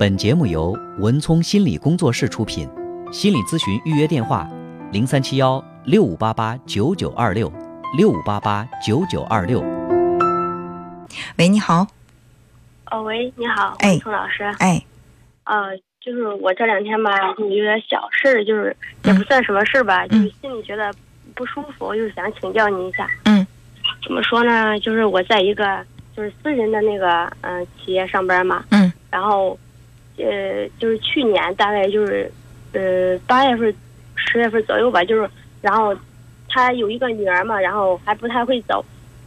本节目由文聪心理工作室出品，心理咨询预约电话：零三七幺六五八八九九二六六五八八九九二六。喂，你好，哦，喂，你好，哎文聪老师。哎，呃，就是我这两天吧，就有点小事儿，就是也不算什么事儿吧，就是心里觉得不舒服，就是想请教你一下。嗯。怎么说呢？就是我在一个就是私人的那个嗯、呃企业上班嘛。嗯。然后，呃，就是去年大概就是呃八月份、十月份左右吧，就是然后他有一个女儿嘛，然后还不太会走。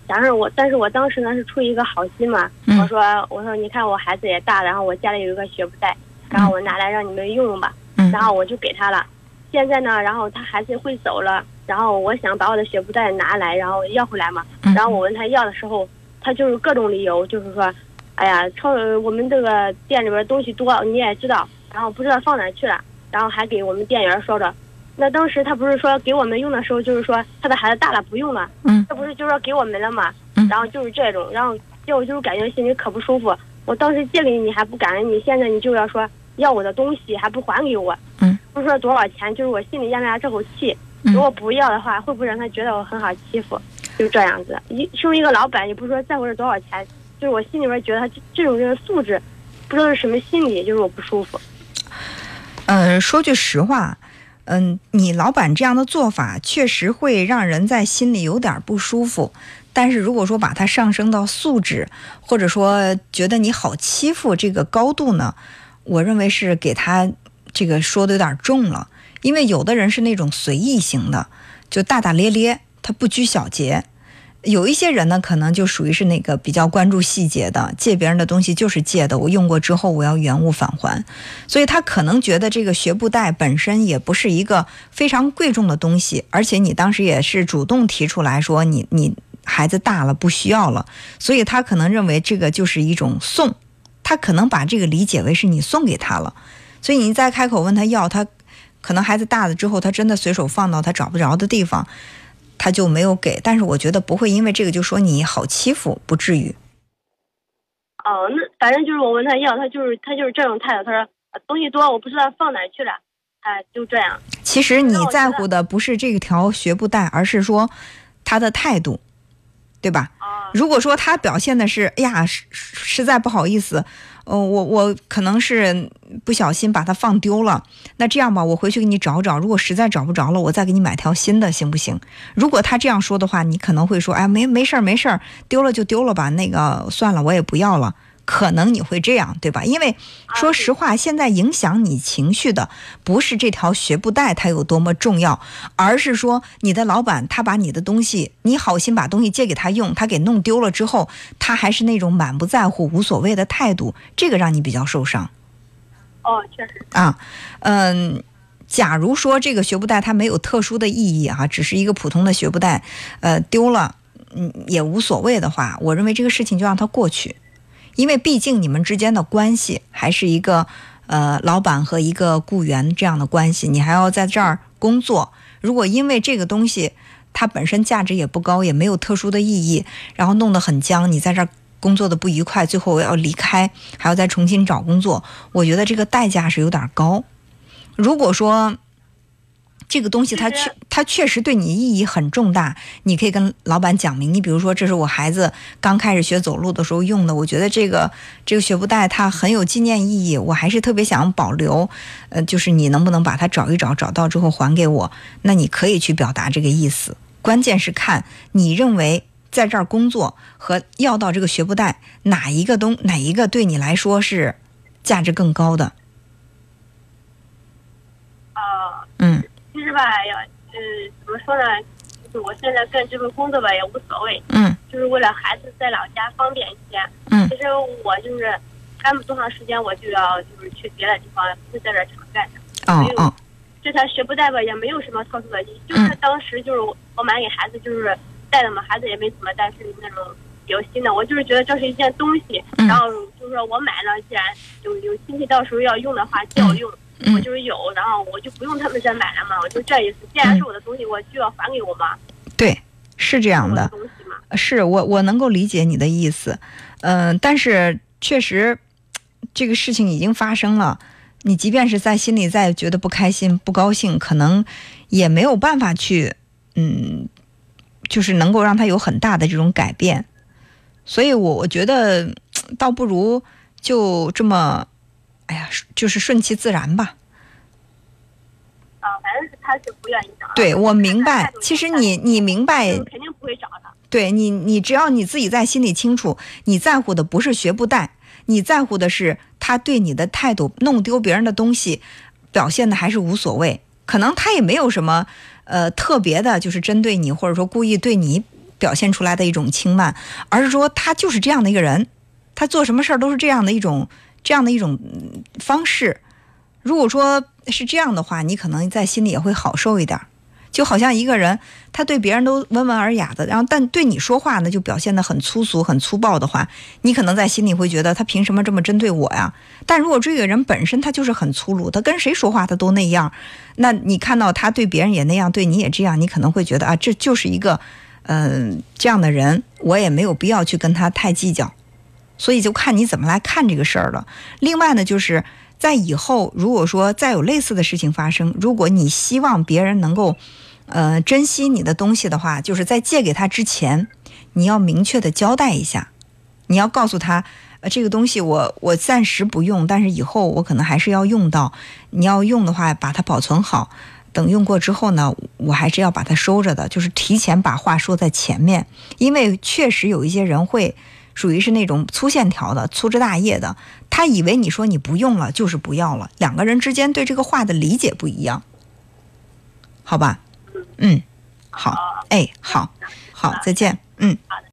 想着我，但是我当时呢是出于一个好心嘛，嗯我说我说你看我孩子也大了，然后我家里有一个学不带，然后我拿来让你们用用吧，嗯，然后我就给他了。现在呢，然后他孩子会走了，然后我想把我的学不带拿来，然后要回来嘛。嗯然后我问他要的时候，他就是各种理由，就是说，哎呀，超我们这个店里边东西多，你也知道，然后不知道放哪去了，然后还给我们店员说着。那当时他不是说给我们用的时候，就是说他的孩子大了不用了，嗯这不是就说给我们了嘛？嗯然后就是这种，然后结果就是感觉心里可不舒服。我当时借给你还不感恩你，现在你就要说要我的东西还不还给我，嗯，不是说多少钱，就是我心里咽不下这口气。嗯如果不要的话，会不会让他觉得我很好欺负？就这样子，一身为一个老板，也不是说在乎是多少钱，就是我心里边觉得他这这种人的素质，不知道是什么心理，就是我不舒服。呃，说句实话，嗯，你老板这样的做法确实会让人在心里有点不舒服。但是如果说把它上升到素质，或者说觉得你好欺负这个高度呢，我认为是给他这个说的有点重了。因为有的人是那种随意型的，就大大咧咧，他不拘小节。有一些人呢，可能就属于是那个比较关注细节的，借别人的东西就是借的，我用过之后我要原物返还，所以他可能觉得这个学步带本身也不是一个非常贵重的东西，而且你当时也是主动提出来说你你孩子大了不需要了，所以他可能认为这个就是一种送，他可能把这个理解为是你送给他了，所以你再开口问他要，他可能孩子大了之后，他真的随手放到他找不着的地方。他就没有给，但是我觉得不会因为这个就说你好欺负，不至于。哦，那反正就是我问他要，他就是他就是这种态度。他说啊东西多，我不知道放哪儿去了，哎，就这样。其实你在乎的不是这条学步带，而是说他的态度，对吧？如果说他表现的是，哎呀，实实在不好意思，呃，我我可能是不小心把它放丢了。那这样吧，我回去给你找找，如果实在找不着了，我再给你买条新的，行不行？如果他这样说的话，你可能会说，哎，没没事儿没事儿，丢了就丢了吧，那个算了，我也不要了。可能你会这样，对吧？因为说实话，现在影响你情绪的不是这条学步带它有多么重要，而是说你的老板他把你的东西，你好心把东西借给他用，他给弄丢了之后，他还是那种满不在乎、无所谓的态度，这个让你比较受伤哦，确实。啊。嗯，假如说这个学步带它没有特殊的意义啊，只是一个普通的学步带，呃，丢了，嗯，也无所谓的话，我认为这个事情就让它过去。因为毕竟你们之间的关系还是一个呃老板和一个雇员这样的关系，你还要在这儿工作。如果因为这个东西它本身价值也不高，也没有特殊的意义，然后弄得很僵，你在这儿工作的不愉快，最后要离开，还要再重新找工作，我觉得这个代价是有点高。如果说这个东西它确它确实对你意义很重大，你可以跟老板讲明。你比如说，这是我孩子刚开始学走路的时候用的，我觉得这个这个学步带它很有纪念意义，我还是特别想保留。呃，就是你能不能把它找一找，找到之后还给我？那你可以去表达这个意思。关键是看你认为在这儿工作和要到这个学步带哪一个东哪一个对你来说是价值更高的。哦，嗯其实吧，要呃怎么说呢？就是我现在干这份工作吧，也无所谓，嗯就是为了孩子在老家方便一些。嗯其实我就是干不多长时间，我就要就是去别的地方，不是在这儿常干的。哦哦这条学不带吧，也没有什么特殊的意义，就是当时就是我买给孩子就是带的嘛，孩子也没怎么带，是那种比较新的。我就是觉得这是一件东西，嗯然后就是说我买了，既然有有亲戚到时候要用的话，就要用，嗯我就是有，然后我就不用他们再买了嘛，我就这意思。既然是我的东西，我就要还给我嘛，对，是这样的。是我我能够理解你的意思，嗯、但是确实，这个事情已经发生了，你即便是在心里再觉得不开心、不高兴，可能也没有办法去，嗯，就是能够让他有很大的这种改变。所以我我觉得，倒不如就这么，哎呀，就是顺其自然吧。啊，反正是他是不愿意找。对，我明白。其实你你明白，肯定不会找他。对你，你只要你自己在心里清楚，你在乎的不是学不带，你在乎的是他对你的态度。弄丢别人的东西，表现的还是无所谓。可能他也没有什么，呃，特别的，就是针对你，或者说故意对你表现出来的一种轻慢，而是说他就是这样的一个人，他做什么事儿都是这样的一种这样的一种方式。如果说是这样的话，你可能在心里也会好受一点。就好像一个人，他对别人都温文尔雅的，然后但对你说话呢，就表现的很粗俗、很粗暴的话，你可能在心里会觉得他凭什么这么针对我呀？但如果这个人本身他就是很粗鲁，他跟谁说话他都那样，那你看到他对别人也那样，对你也这样，你可能会觉得啊，这就是一个，嗯，这样的人，我也没有必要去跟他太计较。所以就看你怎么来看这个事儿了。另外呢，就是在以后如果说再有类似的事情发生，如果你希望别人能够。呃，珍惜你的东西的话，就是在借给他之前，你要明确的交代一下，你要告诉他，呃，这个东西我我暂时不用，但是以后我可能还是要用到。你要用的话，把它保存好，等用过之后呢，我还是要把它收着的。就是提前把话说在前面，因为确实有一些人会属于是那种粗线条的、粗枝大叶的，他以为你说你不用了就是不要了，两个人之间对这个话的理解不一样，好吧？嗯，好，哎，好，好，再见，嗯。